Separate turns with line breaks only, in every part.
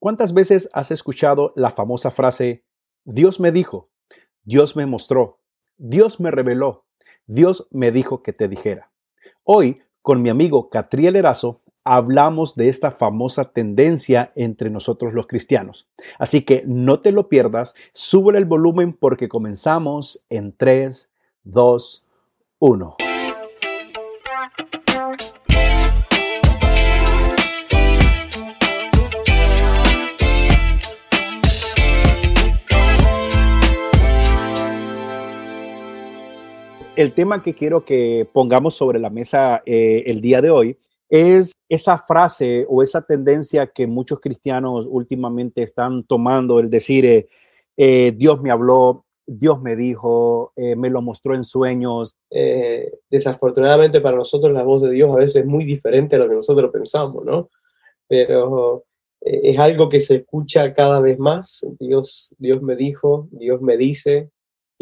¿Cuántas veces has escuchado la famosa frase, Dios me dijo, Dios me mostró, Dios me reveló, Dios me dijo que te dijera? Hoy, con mi amigo Catriel Erazo, hablamos de esta famosa tendencia entre nosotros los cristianos. Así que no te lo pierdas, sube el volumen porque comenzamos en 3, 2, 1. El tema que quiero que pongamos sobre la mesa eh, el día de hoy es esa frase o esa tendencia que muchos cristianos últimamente están tomando, el decir, eh, eh, Dios me habló, Dios me dijo, me lo mostró en sueños.
desafortunadamente para nosotros la voz de Dios a veces es muy diferente a lo que nosotros pensamos, ¿no? Pero es algo que se escucha cada vez más. Dios, Dios me dijo, Dios me dice,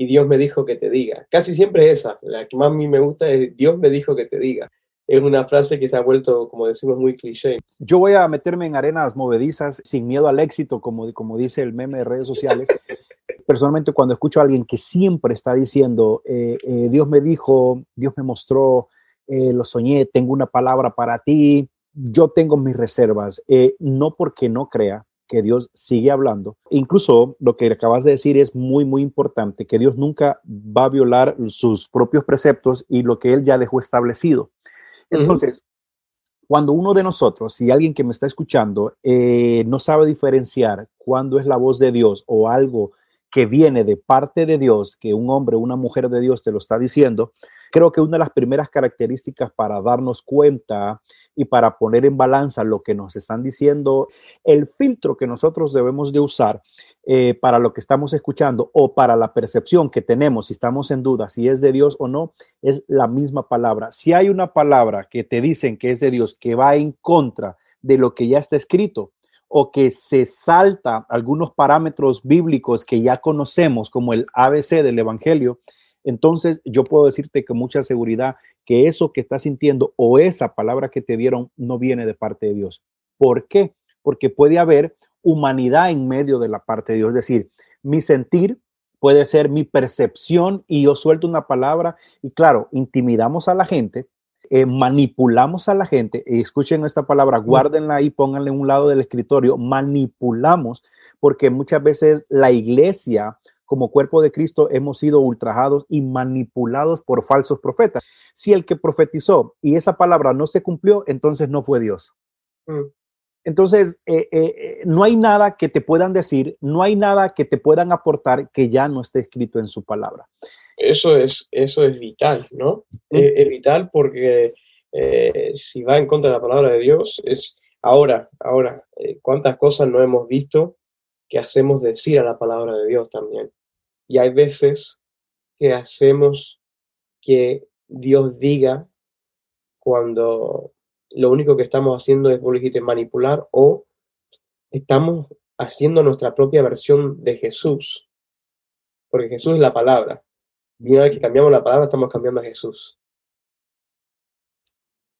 y Dios me dijo que te diga. Casi siempre esa, la que más a mí me gusta es Dios me dijo que te diga. Es una frase que se ha vuelto, como decimos, muy cliché.
Yo voy a meterme en arenas movedizas sin miedo al éxito, como, dice el meme de redes sociales. Personalmente, cuando escucho a alguien que siempre está diciendo, eh, eh, Dios me dijo, Dios me mostró, eh, lo soñé, tengo una palabra para ti, yo tengo mis reservas, no porque no crea, que Dios sigue hablando. Incluso lo que acabas de decir es muy, muy importante, que Dios nunca va a violar sus propios preceptos y lo que Él ya dejó establecido. Entonces, cuando uno de nosotros, si alguien que me está escuchando, eh, no sabe diferenciar cuándo es la voz de Dios o algo que viene de parte de Dios, que un hombre o una mujer de Dios te lo está diciendo, creo que una de las primeras características para darnos cuenta y para poner en balanza lo que nos están diciendo, el filtro que nosotros debemos de usar eh, para lo que estamos escuchando o para la percepción que tenemos, si estamos en duda si es de Dios o no, es la misma palabra. Si hay una palabra que te dicen que es de Dios, que va en contra de lo que ya está escrito, o que se salta algunos parámetros bíblicos que ya conocemos, como el ABC del Evangelio, entonces yo puedo decirte con mucha seguridad que eso que estás sintiendo o esa palabra que te dieron no viene de parte de Dios. ¿Por qué? Porque puede haber humanidad en medio de la parte de Dios. Es decir, mi sentir puede ser mi percepción y yo suelto una palabra y claro, intimidamos a la gente, eh, manipulamos a la gente. Y escuchen esta palabra, guárdenla ahí, pónganle en un lado del escritorio, manipulamos, porque muchas veces la iglesia como cuerpo de Cristo hemos sido ultrajados y manipulados por falsos profetas. Si el que profetizó y esa palabra no se cumplió, entonces no fue Dios. Mm. Entonces, eh, eh, no hay nada que te puedan decir, no hay nada que te puedan aportar que ya no esté escrito en su palabra.
Eso es, eso es vital, ¿no? Mm. es vital porque si va en contra de la palabra de Dios, es ahora, ahora, cuántas cosas no hemos visto que hacemos decir a la palabra de Dios también. Y hay veces que hacemos que Dios diga cuando lo único que estamos haciendo es manipular o estamos haciendo nuestra propia versión de Jesús. Porque Jesús es la palabra. Y vez que cambiamos la palabra, estamos cambiando a Jesús.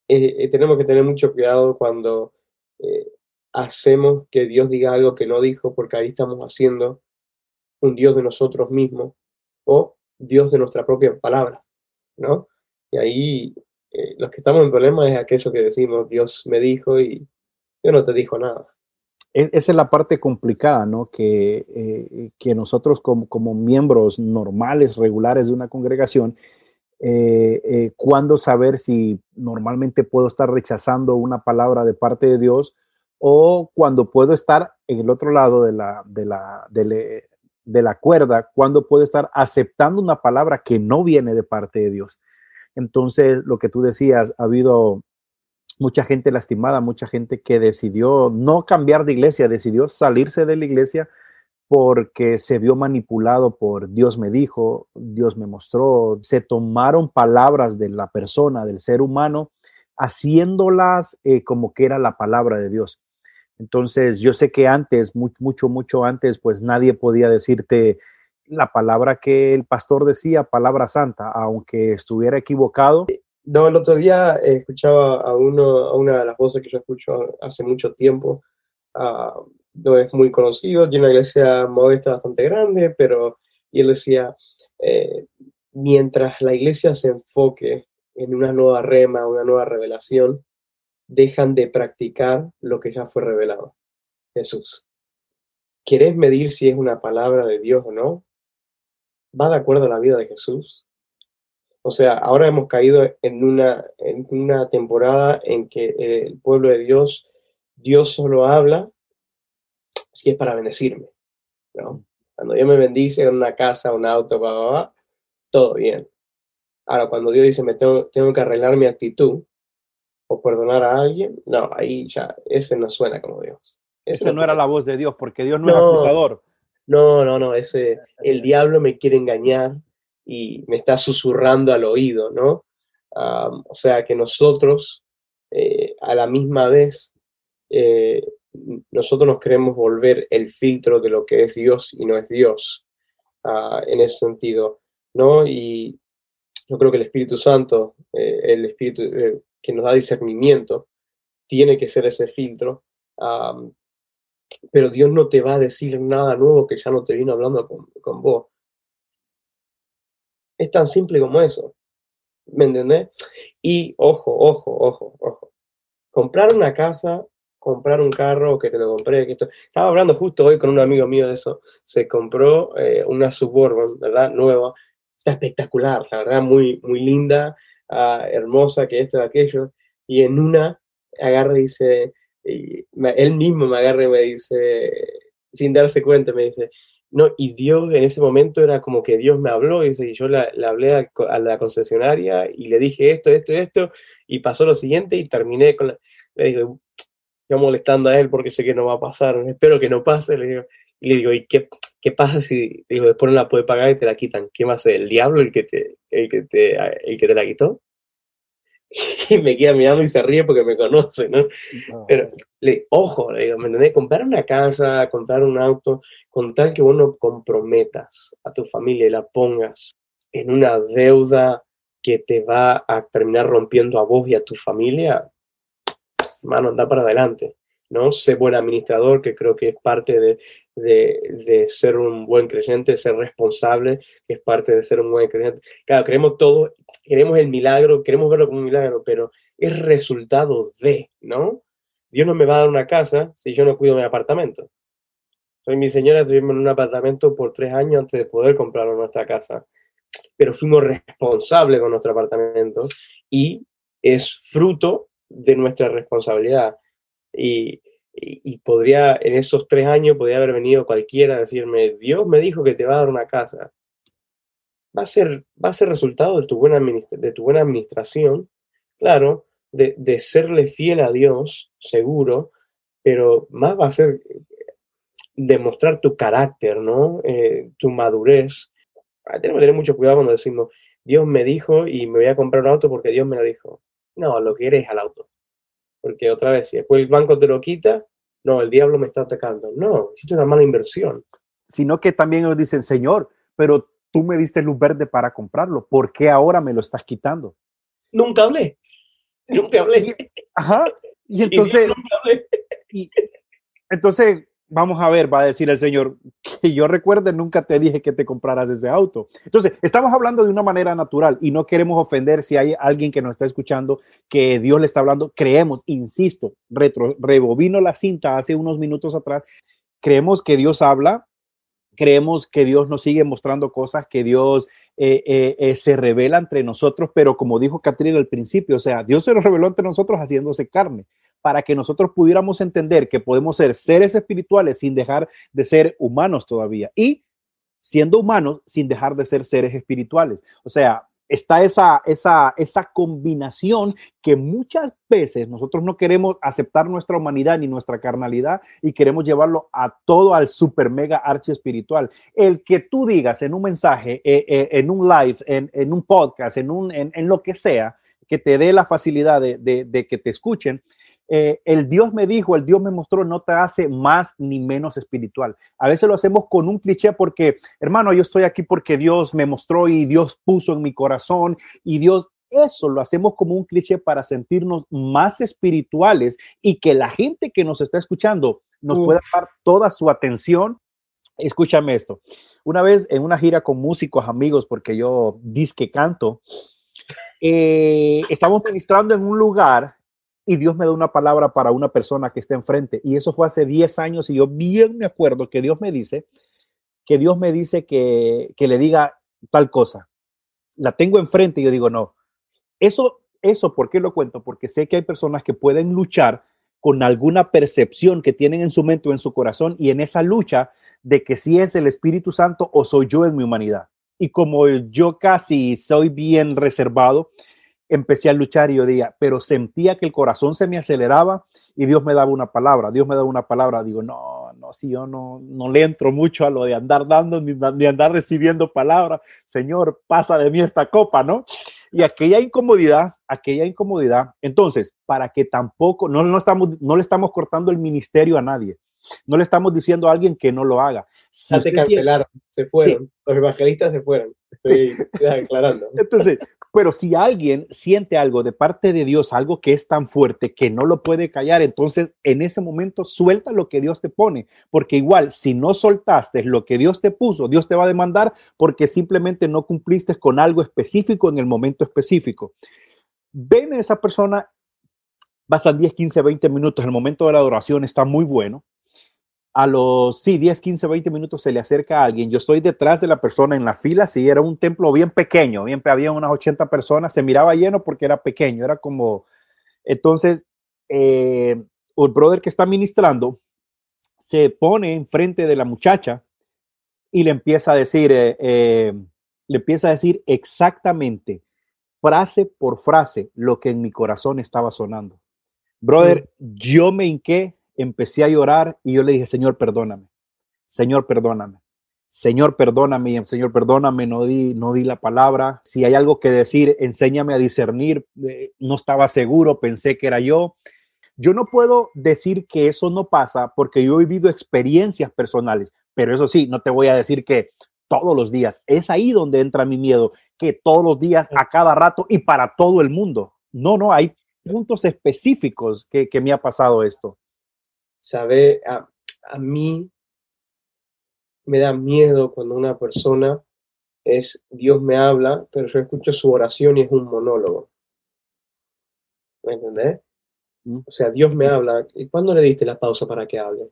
Eh, eh, tenemos que tener mucho cuidado cuando eh, hacemos que Dios diga algo que no dijo, porque ahí estamos haciendo un Dios de nosotros mismos o Dios de nuestra propia palabra, ¿no? Y ahí los que estamos en problemas es aquello que decimos, Dios me dijo y yo no te dijo nada.
E-, esa es la parte complicada, ¿no? Que, eh, que nosotros como, como, miembros normales, regulares de una congregación, eh, cuándo saber si normalmente puedo estar rechazando una palabra de parte de Dios o cuando puedo estar en el otro lado de la, de la, de la cuerda cuando puede estar aceptando una palabra que no viene de parte de Dios. Entonces, lo que tú decías, ha habido mucha gente lastimada, mucha gente que decidió no cambiar de iglesia, decidió salirse de la iglesia porque se vio manipulado por Dios me dijo, Dios me mostró, se tomaron palabras de la persona, del ser humano, haciéndolas eh, como que era la palabra de Dios. Entonces, yo sé que antes, mucho, mucho, antes, pues nadie podía decirte la palabra que el pastor decía, palabra santa, aunque estuviera equivocado.
No, el otro día escuchaba a, uno, a una de las voces que yo escucho hace mucho tiempo, no es muy conocido, tiene una iglesia modesta bastante grande, pero, y él decía, eh, mientras la iglesia se enfoque en una nueva rema, una nueva revelación, dejan de practicar lo que ya fue revelado. Jesús. ¿Querés medir si es una palabra de Dios o no? ¿Va de acuerdo a la vida de Jesús? O sea, ahora hemos caído en una, en una temporada en que el pueblo de Dios, Dios solo habla si es para bendecirme. ¿no? Cuando Dios me bendice en una casa, un auto, todo bien. Ahora, cuando Dios dice, me tengo, tengo que arreglar mi actitud o perdonar a alguien, no, ahí ya, ese no suena como Dios.
Ese no era la voz de Dios, porque Dios no, es acusador.
No, no, no, ese, el diablo me quiere engañar y me está susurrando al oído, ¿no? o sea que nosotros, eh, a la misma vez, eh, nosotros nos queremos volver el filtro de lo que es Dios y no es Dios, ah, en ese sentido, ¿no? Y yo creo que el Espíritu Santo, eh, el Espíritu que nos da discernimiento, tiene que ser ese filtro pero Dios no te va a decir nada nuevo que ya no te vino hablando con, vos. Es tan simple como eso. ¿Me entendés? Y ojo, ojo, ojo, ojo. Comprar una casa, comprar un carro, que te lo compré. Que Estaba hablando justo hoy con un amigo mío de eso. Se compró eh, una Suburban, ¿verdad? Nueva. Está espectacular, la verdad, muy, muy linda, ah, hermosa, que esto, aquello. Y en una agarra y dice, él mismo me agarra y me dice, sin darse cuenta, me dice, no, y Dios en ese momento era como que Dios me habló, y, yo le hablé a, la concesionaria y le dije esto, esto, esto, y pasó lo siguiente y terminé con la, le digo, yo molestando a él porque sé que no va a pasar, espero que no pase, le digo, y le digo, ¿y qué, qué pasa si digo, después no la puede pagar y te la quitan? ¿Qué más? ¿El diablo el que te, el que te, el que te la quitó? y me queda mirando y se ríe porque me conoce, ¿no? Pero, le, ojo, le digo, ¿me entendés? Comprar una casa, comprar un auto, con tal que vos no comprometas a tu familia y la pongas en una deuda que te va a terminar rompiendo a vos y a tu familia, mano, anda para adelante, ¿no? Sé buen administrador, que creo que es parte de, de, ser un buen creyente, ser responsable, que es parte de ser un buen creyente. Claro, queremos todo, queremos el milagro, queremos verlo como un milagro, pero es resultado de, ¿no? Dios no me va a dar una casa si yo no cuido mi apartamento. Soy mi señora, estuvimos en un apartamento por tres años antes de poder comprar nuestra casa, pero fuimos responsables con nuestro apartamento y es fruto de nuestra responsabilidad. Y, y, podría, en esos tres años, podría haber venido cualquiera a decirme, Dios me dijo que te va a dar una casa. Va a ser, va a ser resultado de tu buena, de tu buena administración, claro, de, de, serle fiel a Dios, seguro, pero más va a ser demostrar tu carácter, ¿no? Eh, tu madurez. Ah, tenemos que tener mucho cuidado cuando decimos, Dios me dijo y me voy a comprar un auto porque Dios me lo dijo. No, lo que eres al auto. Porque otra vez, si después el banco te lo quita, no, el diablo me está atacando. No, hiciste una mala inversión.
Sino que también nos dicen, Señor, pero tú me diste luz verde para comprarlo. ¿Por qué ahora me lo estás quitando?
Nunca hablé. Nunca hablé.
Ajá. Y entonces, y, entonces vamos a ver, va a decir el Señor, que yo recuerde, nunca te dije que te compraras ese auto. Entonces, estamos hablando de una manera natural y no queremos ofender si hay alguien que nos está escuchando que Dios le está hablando. Creemos, insisto, retro, rebobino la cinta hace unos minutos atrás, creemos que Dios habla, creemos que Dios nos sigue mostrando cosas, que Dios eh, eh, eh, se revela entre nosotros, pero como dijo Catrina al principio, o sea, Dios se lo reveló entre nosotros haciéndose carne para que nosotros pudiéramos entender que podemos ser seres espirituales sin dejar de ser humanos todavía y siendo humanos sin dejar de ser seres espirituales. O sea, está esa, esa, esa combinación que muchas veces nosotros no queremos aceptar nuestra humanidad ni nuestra carnalidad y queremos llevarlo a todo al super mega archi espiritual. El que tú digas en un mensaje, eh, eh, en un live, en, un podcast, en, un, en, lo que sea, que te dé la facilidad de, de que te escuchen, eh, el Dios me dijo, el Dios me mostró, no te hace más ni menos espiritual. A veces lo hacemos con un cliché porque, hermano, yo estoy aquí porque Dios me mostró y Dios puso en mi corazón y Dios, eso lo hacemos como un cliché para sentirnos más espirituales y que la gente que nos está escuchando nos pueda dar toda su atención. Escúchame esto. Una vez en una gira con músicos amigos, porque yo disque canto, eh, estamos ministrando en un lugar y Dios me da una palabra para una persona que está enfrente. Y eso fue hace 10 años y yo bien me acuerdo que Dios me dice, que Dios me dice que, que le diga tal cosa. La tengo enfrente y yo digo, no. Eso, eso, ¿por qué lo cuento? Porque sé que hay personas que pueden luchar con alguna percepción que tienen en su mente o en su corazón y en esa lucha de que si es el Espíritu Santo o soy yo en mi humanidad. Y como yo casi soy bien reservado, empecé a luchar y yo día, pero sentía que el corazón se me aceleraba y Dios me daba una palabra, Dios me daba una palabra, digo, no, no, si yo no, no le entro mucho a lo de andar dando ni, ni andar recibiendo palabras, Señor, pasa de mí esta copa, ¿no? Y aquella incomodidad, aquella incomodidad, entonces, para que tampoco, no, no, estamos, no le estamos cortando el ministerio a nadie, no le estamos diciendo a alguien que no lo haga.
Si se cancelaron, se fueron, los evangelistas se fueron, estoy aclarando.
Entonces, pero si alguien siente algo de parte de Dios, algo que es tan fuerte que no lo puede callar, entonces en ese momento suelta lo que Dios te pone, porque igual si no soltaste lo que Dios te puso, Dios te va a demandar porque simplemente no cumpliste con algo específico en el momento específico. Ven a esa persona, pasan 10, 15, 20 minutos, el momento de la adoración está muy bueno a los, sí, 10, 15, 20 minutos se le acerca a alguien. Yo estoy detrás de la persona en la fila. Sí, era un templo bien pequeño, bien, había unas 80 personas. Se miraba lleno porque era pequeño, era como. Entonces, eh, el brother que está ministrando se pone enfrente de la muchacha y le empieza a decir, eh, eh, le empieza a decir exactamente, frase por frase, lo que en mi corazón estaba sonando. Brother, mm. yo me hinqué empecé a llorar y yo le dije, Señor, perdóname, Señor, perdóname, Señor, perdóname, Señor, perdóname, no di, no di la palabra. Si hay algo que decir, enséñame a discernir. Eh, no estaba seguro, pensé que era yo. Yo no puedo decir que eso no pasa porque yo he vivido experiencias personales, pero eso sí, no te voy a decir que todos los días. Es ahí donde entra mi miedo, que todos los días, a cada rato y para todo el mundo. No, no, hay puntos específicos que, que me ha pasado esto.
¿Sabe? A, mí me da miedo cuando una persona es, Dios me habla, pero yo escucho su oración y es un monólogo. ¿Me entendés? O sea, Dios me habla. ¿Y cuándo le diste la pausa para que hable?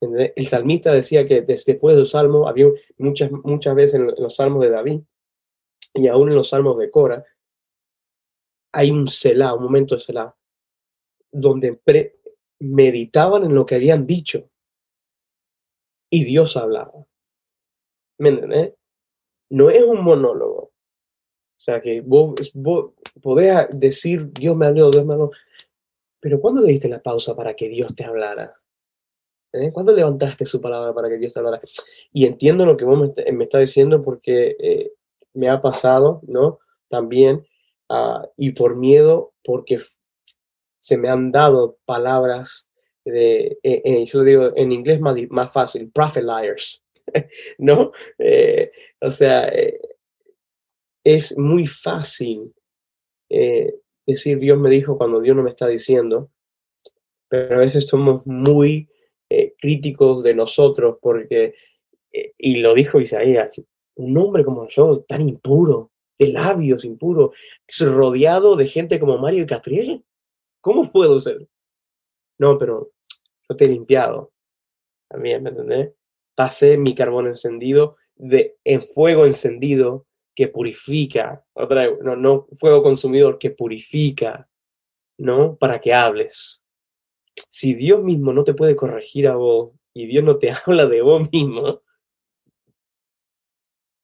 El salmista decía que después de los salmos, había muchas, muchas veces en los salmos de David y aún en los salmos de Cora, hay un selah, un momento de selah, donde meditaban en lo que habían dicho y Dios hablaba. ¿Me? No es un monólogo. O sea, que vos, podés decir, Dios me habló, Dios me habló, pero ¿cuándo le diste la pausa para que Dios te hablara? ¿Eh? ¿Cuándo levantaste su palabra para que Dios te hablara? Y entiendo lo que vos me, estás diciendo porque eh, me ha pasado, ¿no? También, uh, y por miedo, porque se me han dado palabras de, eh, eh, yo digo en inglés más, más fácil, prophet liars, ¿no? Eh, o sea, es muy fácil decir Dios me dijo cuando Dios no me está diciendo, pero a veces somos muy críticos de nosotros porque, y lo dijo Isaías, un hombre como yo, tan impuro, de labios impuros, rodeado de gente como Mario Catriel, ¿Cómo puedo ser? No, pero yo te he limpiado. También, ¿me entendés? Pasé mi carbón encendido de, en fuego encendido que purifica. Otra no, no fuego consumidor, que purifica, ¿no? Para que hables. Si Dios mismo no te puede corregir a vos y Dios no te habla de vos mismo,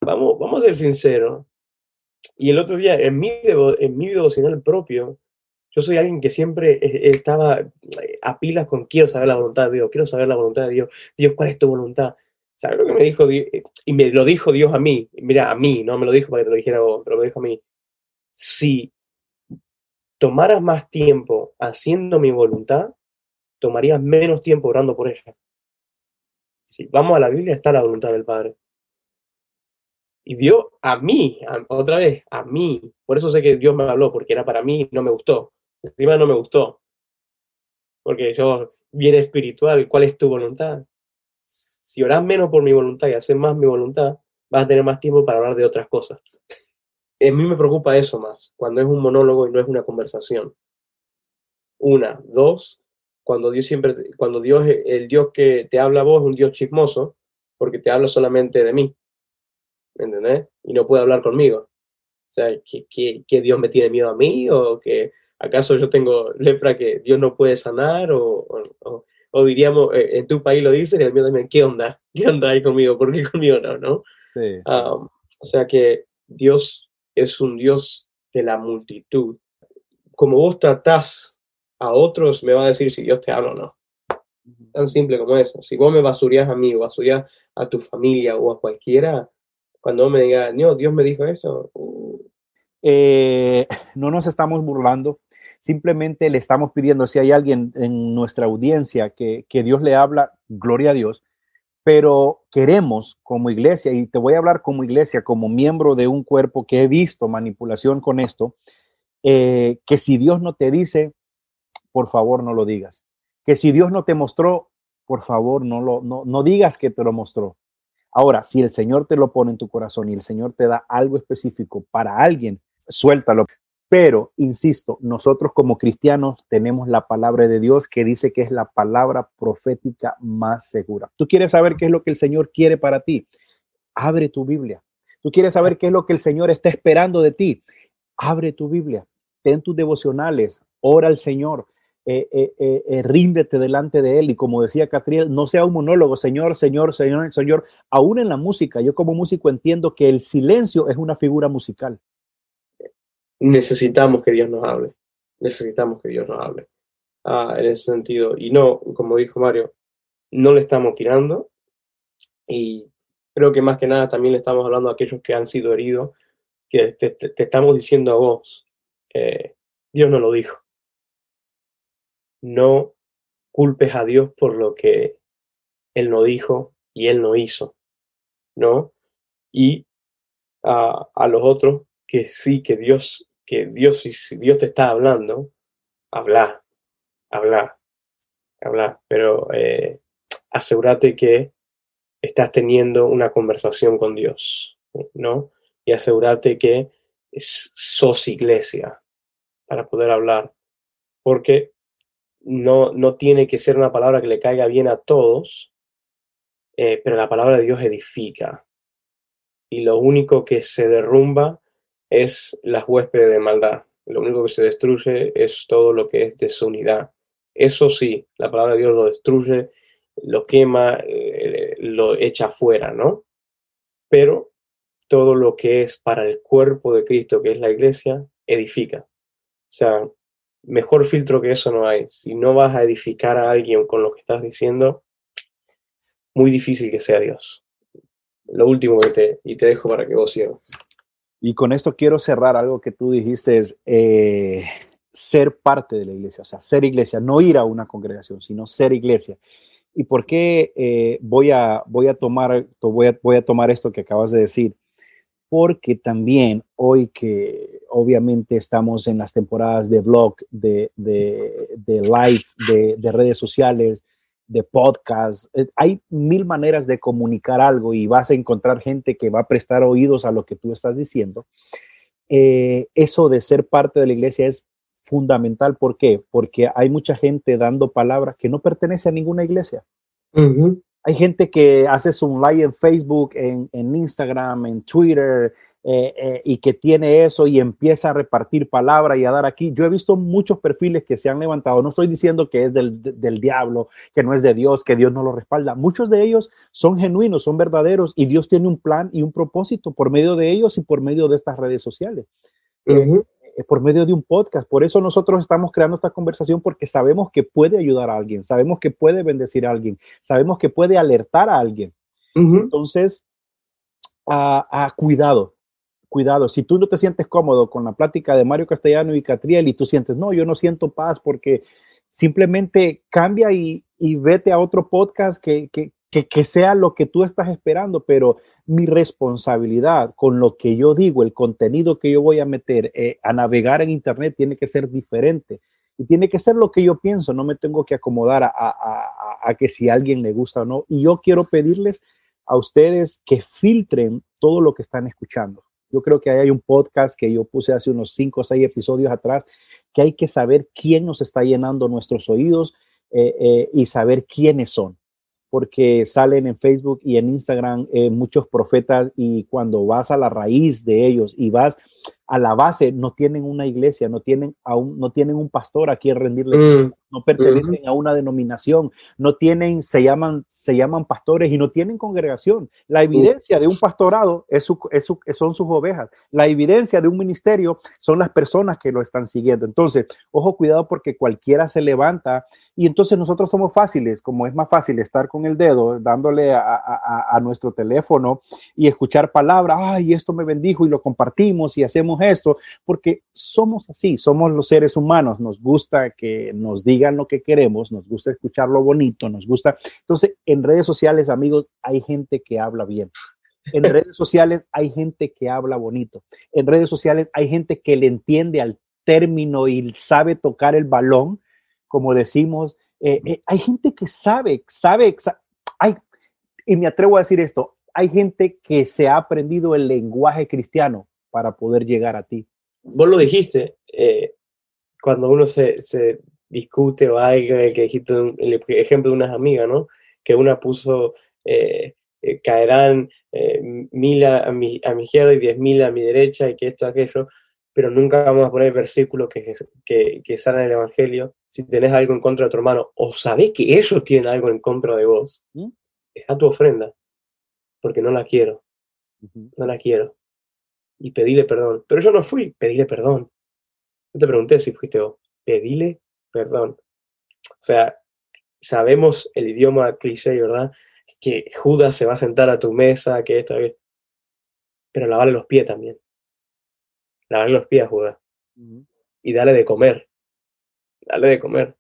vamos, vamos a ser sinceros. Y el otro día, en mi, en mi devocional propio, yo soy alguien que siempre eh, estaba eh, a pilas con quiero saber la voluntad de Dios, quiero saber la voluntad de Dios. Dios, ¿cuál es tu voluntad? ¿Sabes lo que me dijo Dios? Y me lo dijo Dios a mí. Mira, a mí, no me lo dijo para que te lo dijera vos, pero me dijo a mí. Si tomaras más tiempo haciendo mi voluntad, tomarías menos tiempo orando por ella. Si vamos a la Biblia, está la voluntad del Padre. Y Dios a mí, otra vez, a mí. Por eso sé que Dios me habló, porque era para mí y no me gustó encima no me gustó. porque yo, bien espiritual, ¿cuál es tu voluntad? Si oras menos por mi voluntad y haces más mi voluntad, vas a tener más tiempo para hablar de otras cosas. A mí me preocupa eso más, cuando es un monólogo y no es una conversación. Una, dos, cuando Dios siempre, cuando Dios, el Dios que te habla a vos es un Dios chismoso, porque te habla solamente de mí, ¿me entendés? Y no puede hablar conmigo. O sea, ¿que, Dios me tiene miedo a mí? ¿O que acaso yo tengo lepra que Dios no puede sanar? ¿O, o, diríamos, eh, en tu país lo dicen y el mío también, ¿qué onda? ¿Qué onda ahí conmigo? ¿Por qué conmigo no? ¿no? Sí, o sea que Dios es un Dios de la multitud. Como vos tratás a otros, me va a decir si Dios te habla o no. Tan simple como eso. Si vos me basurías a mí o basurías a tu familia o a cualquiera, cuando me diga, no, Dios me dijo eso. Uh.
Eh, no nos estamos burlando, simplemente le estamos pidiendo, si hay alguien en nuestra audiencia que, que Dios le habla, gloria a Dios, pero queremos como iglesia, y te voy a hablar como iglesia, como miembro de un cuerpo que he visto manipulación con esto, eh, que si Dios no te dice, por favor no lo digas. Que si Dios no te mostró, por favor no, lo, no, no digas que te lo mostró. Ahora, si el Señor te lo pone en tu corazón y el Señor te da algo específico para alguien, suéltalo. Pero, insisto, nosotros como cristianos tenemos la palabra de Dios que dice que es la palabra profética más segura. ¿Tú quieres saber qué es lo que el Señor quiere para ti? Abre tu Biblia. ¿Tú quieres saber qué es lo que el Señor está esperando de ti? Abre tu Biblia. Ten tus devocionales. Ora al Señor. Eh, eh, eh, ríndete delante de Él. Y como decía Catriel, no sea un monólogo, Señor, Señor, Señor, Señor. Aún en la música, yo como músico entiendo que el silencio es una figura musical
necesitamos que Dios nos hable. Necesitamos que Dios nos hable. Ah, en ese sentido. Y no, como dijo Mario, no le estamos tirando. Y creo que más que nada también le estamos hablando a aquellos que han sido heridos, que te, estamos diciendo a vos, eh, Dios no lo dijo. No culpes a Dios por lo que Él no dijo y Él no hizo. ¿No? Y a, a los otros que sí, que Dios que Dios, si Dios te está hablando, habla, habla, habla, pero eh, asegúrate que estás teniendo una conversación con Dios, ¿no? Y asegúrate que sos iglesia para poder hablar, porque no, no tiene que ser una palabra que le caiga bien a todos, eh, pero la palabra de Dios edifica. Y lo único que se derrumba es las huéspedes de maldad. Lo único que se destruye es todo lo que es desunidad. Eso sí, la palabra de Dios lo destruye, lo quema, eh, lo echa fuera, ¿no? Pero todo lo que es para el cuerpo de Cristo, que es la iglesia, edifica. O sea, mejor filtro que eso no hay. Si no vas a edificar a alguien con lo que estás diciendo, muy difícil que sea Dios. Lo último que te, y te dejo para que vos cierres.
Y con esto quiero cerrar algo que tú dijiste, es eh, ser parte de la iglesia, o sea, ser iglesia, no ir a una congregación, sino ser iglesia. ¿Y por qué eh, voy, a, voy, a tomar, voy, a, voy a tomar esto que acabas de decir? Porque también hoy que obviamente estamos en las temporadas de blog, de, de, de live, de, de redes sociales, de podcast. Eh, hay mil maneras de comunicar algo y vas a encontrar gente que va a prestar oídos a lo que tú estás diciendo. Eh, eso de ser parte de la iglesia es fundamental. ¿Por qué? Porque hay mucha gente dando palabras que no pertenece a ninguna iglesia. Hay gente que hace su live en Facebook, en, en Instagram, en Twitter, eh, eh, y que tiene eso y empieza a repartir palabra y a dar aquí. Yo he visto muchos perfiles que se han levantado. No estoy diciendo que es del, del, diablo, que no es de Dios, que Dios no lo respalda. Muchos de ellos son genuinos, son verdaderos y Dios tiene un plan y un propósito por medio de ellos y por medio de estas redes sociales. Eh, por medio de un podcast. Por eso nosotros estamos creando esta conversación porque sabemos que puede ayudar a alguien, sabemos que puede bendecir a alguien, sabemos que puede alertar a alguien. Entonces, a, a, cuidado, cuidado, si tú no te sientes cómodo con la plática de Mario Castellano y Catriel y tú sientes, no, yo no siento paz porque simplemente cambia y, vete a otro podcast que, sea lo que tú estás esperando, pero mi responsabilidad con lo que yo digo, el contenido que yo voy a meter eh, a navegar en Internet tiene que ser diferente. Y tiene que ser lo que yo pienso, no me tengo que acomodar a, a, que si a alguien le gusta o no. Y yo quiero pedirles a ustedes que filtren todo lo que están escuchando. Yo creo que hay un podcast que yo puse hace unos cinco o seis episodios atrás, que hay que saber quién nos está llenando nuestros oídos eh, eh, y saber quiénes son porque salen en Facebook y en Instagram eh, muchos profetas y cuando vas a la raíz de ellos y vas a la base, no tienen una iglesia, no tienen, aún, no tienen un pastor a quien rendirle, mm. No pertenecen a una denominación, no tienen, se llaman, se llaman pastores y no tienen congregación. La evidencia de un pastorado es son sus ovejas. La evidencia de un ministerio son las personas que lo están siguiendo. Entonces, ojo, cuidado porque cualquiera se levanta y entonces nosotros somos fáciles, como es más fácil estar con el dedo dándole a, nuestro teléfono y escuchar palabras, ay, esto me bendijo y lo compartimos y hacemos esto, porque somos así, somos los seres humanos, nos gusta que nos digan lo que queremos, nos gusta escuchar lo bonito, nos gusta. Entonces, en redes sociales, amigos, hay gente que habla bien. En redes sociales hay gente que habla bonito. En redes sociales hay gente que le entiende al término y sabe tocar el balón como decimos, eh, eh, hay gente que sabe, sabe, hay, y me atrevo a decir esto, hay gente que se ha aprendido el lenguaje cristiano para poder llegar a ti.
Vos lo dijiste, eh, cuando uno se, se, discute o algo, que dijiste el ejemplo de unas amigas, ¿no? Que una puso, caerán mil a, mi, a mi izquierda y diez mil a mi derecha y que esto, aquello, pero nunca vamos a poner versículos que, que, que en el Evangelio si tenés algo en contra de tu hermano o sabés que ellos tienen algo en contra de vos, ¿Mm? deja tu ofrenda, porque no la quiero, no la quiero. Y pedile perdón. Pero yo no fui, pedile perdón. No te pregunté si fuiste vos, pedile perdón. O sea, sabemos el idioma cliché, ¿verdad? Que Judas se va a sentar a tu mesa, que esto, pero lavarle los pies también. Lavarle los pies a Judas. Y dale de comer dale de comer.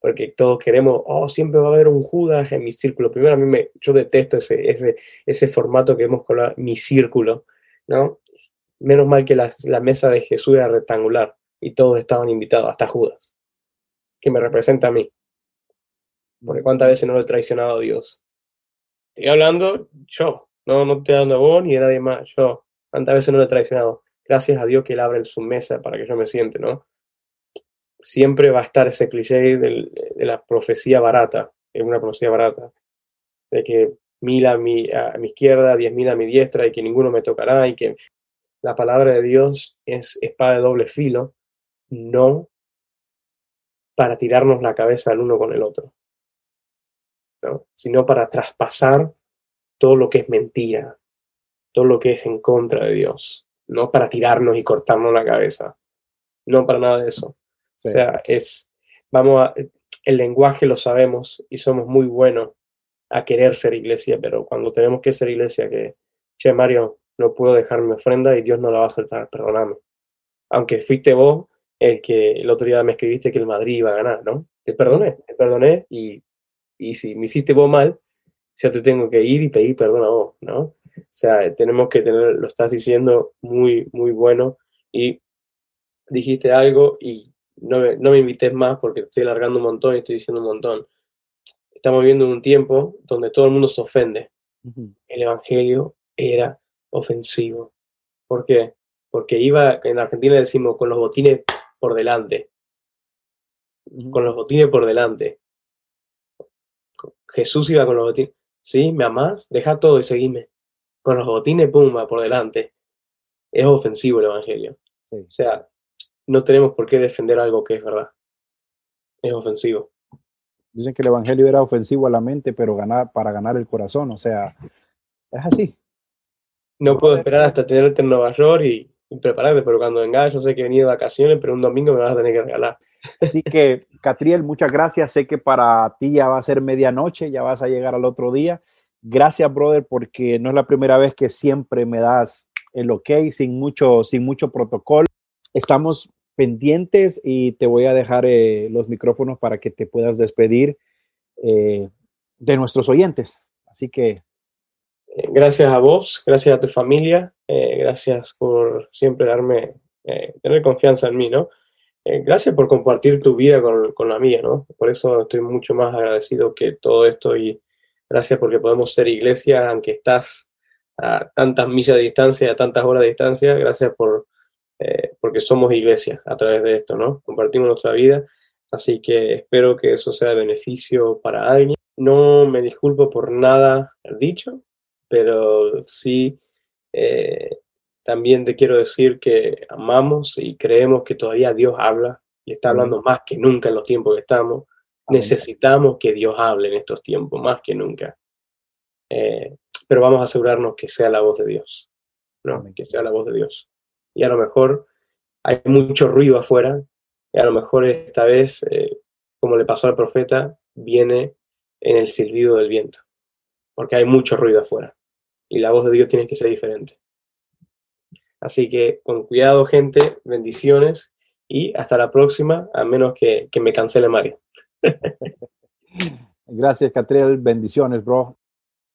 Porque todos queremos, oh, siempre va a haber un Judas en mi círculo. Primero, a mí me, yo detesto ese, ese, ese formato que hemos con mi círculo, ¿no? Menos mal que la, la mesa de Jesús era rectangular y todos estaban invitados, hasta Judas, que me representa a mí. Porque cuántas veces no lo he traicionado a Dios. Estoy hablando yo, no, no estoy hablando a vos ni a nadie más, yo. ¿Cuántas veces no lo he traicionado? Gracias a Dios que Él abre su mesa para que yo me siente, ¿no? siempre va a estar ese cliché de la profecía barata, es una profecía barata, de que mil a mi, a mi izquierda, diez mil a mi diestra y que ninguno me tocará y que la palabra de Dios es espada de doble filo, no para tirarnos la cabeza el uno con el otro, sino para traspasar todo lo que es mentira, todo lo que es en contra de Dios, no para tirarnos y cortarnos la cabeza, no para nada de eso. O sea, es, vamos a, el lenguaje lo sabemos y somos muy buenos a querer ser iglesia, pero cuando tenemos que ser iglesia, que, che, Mario, no puedo dejar mi ofrenda y Dios no la va a aceptar, perdóname. Aunque fuiste vos el que el otro día me escribiste que el Madrid iba a ganar, ¿no? Te perdoné, te perdoné y, y si me hiciste vos mal, yo te tengo que ir y pedir perdón a vos, ¿no? O sea, tenemos que tener, lo estás diciendo muy, muy bueno y dijiste algo y no me, no me invites más porque estoy alargando un montón y estoy diciendo un montón. Estamos viviendo un tiempo donde todo el mundo se ofende. El Evangelio era ofensivo. ¿Por qué? Porque iba, en Argentina decimos, con los botines por delante. Con los botines por delante. Jesús iba con los botines. ¿Sí? ¿Me amás? Deja todo y seguime. Con los botines, pumba, por delante. Es ofensivo el Evangelio. O sea, no tenemos por qué defender algo que es verdad. Es ofensivo.
Dicen que el Evangelio era ofensivo a la mente, pero ganar, para ganar el corazón. O sea, es así.
No puedo esperar hasta tenerte en Nueva York y, prepararte, pero cuando vengas, yo sé que he venido de vacaciones, pero un domingo me vas a tener que regalar.
Así que, Catriel, muchas gracias. Sé que para ti ya va a ser medianoche, ya vas a llegar al otro día. Gracias, brother, porque no es la primera vez que siempre me das el ok sin mucho, sin mucho protocolo. Estamos pendientes y te voy a dejar eh, los micrófonos para que te puedas despedir eh, de nuestros oyentes. Así que...
Eh, gracias a vos, gracias a tu familia, gracias por siempre darme, tener confianza en mí, ¿no? eh, gracias por compartir tu vida con, con, la mía, ¿no? Por eso estoy mucho más agradecido que todo esto y gracias porque podemos ser iglesia, aunque estás a tantas millas de distancia, a tantas horas de distancia, gracias por, eh, porque somos iglesia a través de esto, ¿no? Compartimos nuestra vida, así que espero que eso sea de beneficio para alguien. No me disculpo por nada dicho, pero sí eh, también te quiero decir que amamos y creemos que todavía Dios habla y está hablando más que nunca en los tiempos que estamos. Necesitamos que Dios hable en estos tiempos, más que nunca. Eh, pero vamos a asegurarnos que sea la voz de Dios, ¿no? que sea la voz de Dios. Y a lo mejor hay mucho ruido afuera, y a lo mejor esta vez, eh, como le pasó al profeta, viene en el silbido del viento, porque hay mucho ruido afuera, y la voz de Dios tiene que ser diferente. Así que con cuidado, gente, bendiciones y hasta la próxima, a menos que, que me cancele Mario.
Gracias, Catriel. Bendiciones, bro.